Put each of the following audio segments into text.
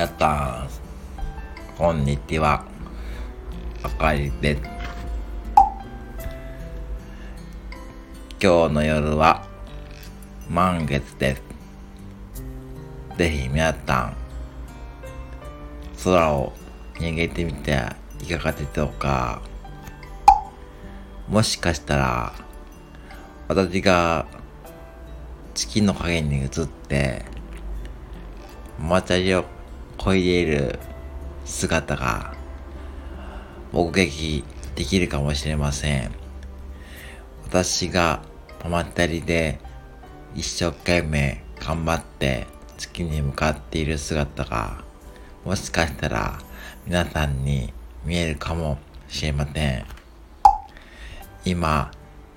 皆さん、こんにちは。あかりです。今日の夜は満月です。ぜひ皆さん、空を逃げてみてはいかがでしょうか。もしかしたら、私が月の影に映って、マチャリを漕いでいる姿が目撃できるかもしれません。私がママチャリで一生懸命頑張って月に向かっている姿がもしかしたら皆さんに見えるかもしれません。今、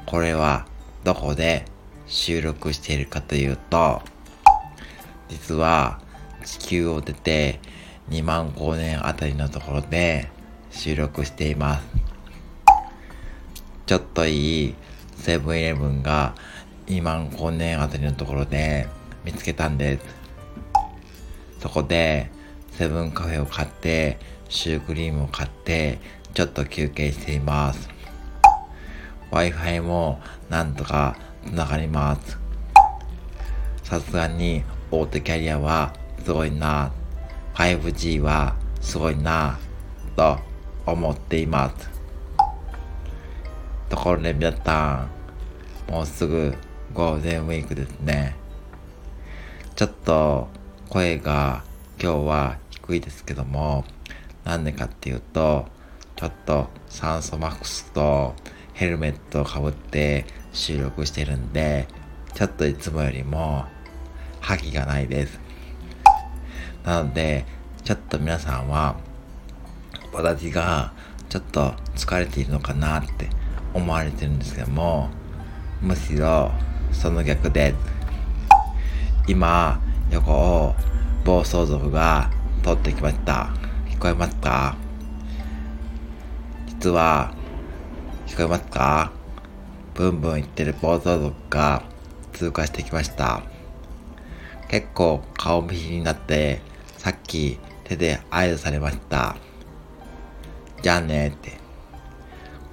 これはどこで収録しているかというと、実は地球を出て2万光年あたりのところで収録しています。ちょっといいセブンイレブンが2万光年あたりのところで見つけたんです。そこでセブンカフェを買ってシュークリームを買ってちょっと休憩しています。Wi-Fi もなんとか繋がります。さすがに大手キャリアはすごいな。5G はすごいな。と思っています。ところで皆さん、もうすぐゴールデンウィークですね。ちょっと声が今日は低いですけども、なんでかっていうと、ちょっと酸素マックスとヘルメットをかぶって収録してるんで、ちょっといつもよりも覇気がないです。なので、ちょっと皆さんは、私がちょっと疲れているのかなって思われてるんですけども、むしろその逆で、今、横を暴走族が通ってきました。聞こえますか？実は、聞こえますか？ブンブン言ってる暴走族が通過してきました。結構顔見知りになって、さっき手で合図されました。じゃあねって。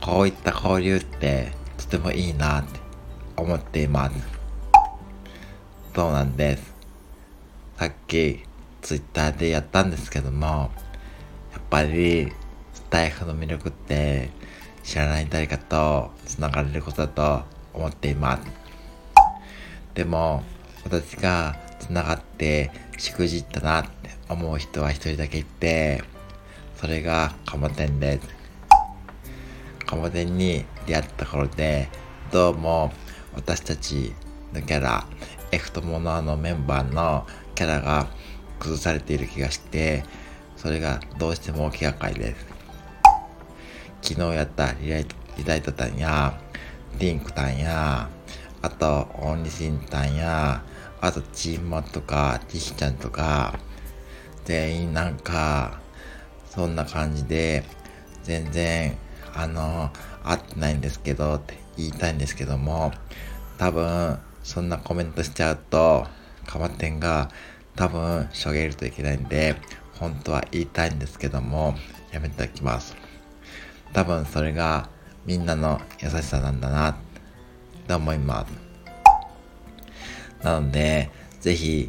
こういった交流ってとてもいいなって思っています。そうなんです。さっきツイッターでやったんですけども、やっぱりスタイフの魅力って知らない誰かと繋がれることだと思っています。でも私が繋がってしくじったなって思う人は一人だけいて、それがカモテンです。カモテンに出会った頃で、どうも私たちのキャラ、エフトモノアのメンバーのキャラが崩されている気がして、それがどうしても気がかりです。昨日やったリライトリライトタンや、リンクタンや、あと、オンリシンタンや、あと、チーマとか、ティヒちゃんとか、全員なんか、そんな感じで、全然、あの、合ってないんですけど、って言いたいんですけども、多分、そんなコメントしちゃうと、カマテンが多分、しょげるといけないんで、本当は言いたいんですけども、やめておきます。多分それがみんなの優しさなんだなって思います。なので、ぜひ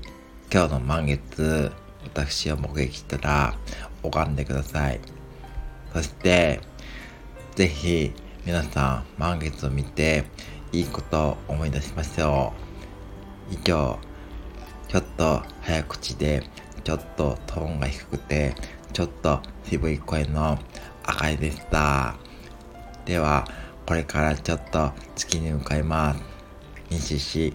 今日の満月、私を目撃したら拝んでください。そして、ぜひ皆さん満月を見ていいことを思い出しましょう。以上、ちょっと早口で、ちょっとトーンが低くて、ちょっと渋い声の赤いでした。では、これからちょっと月に向かいます。西し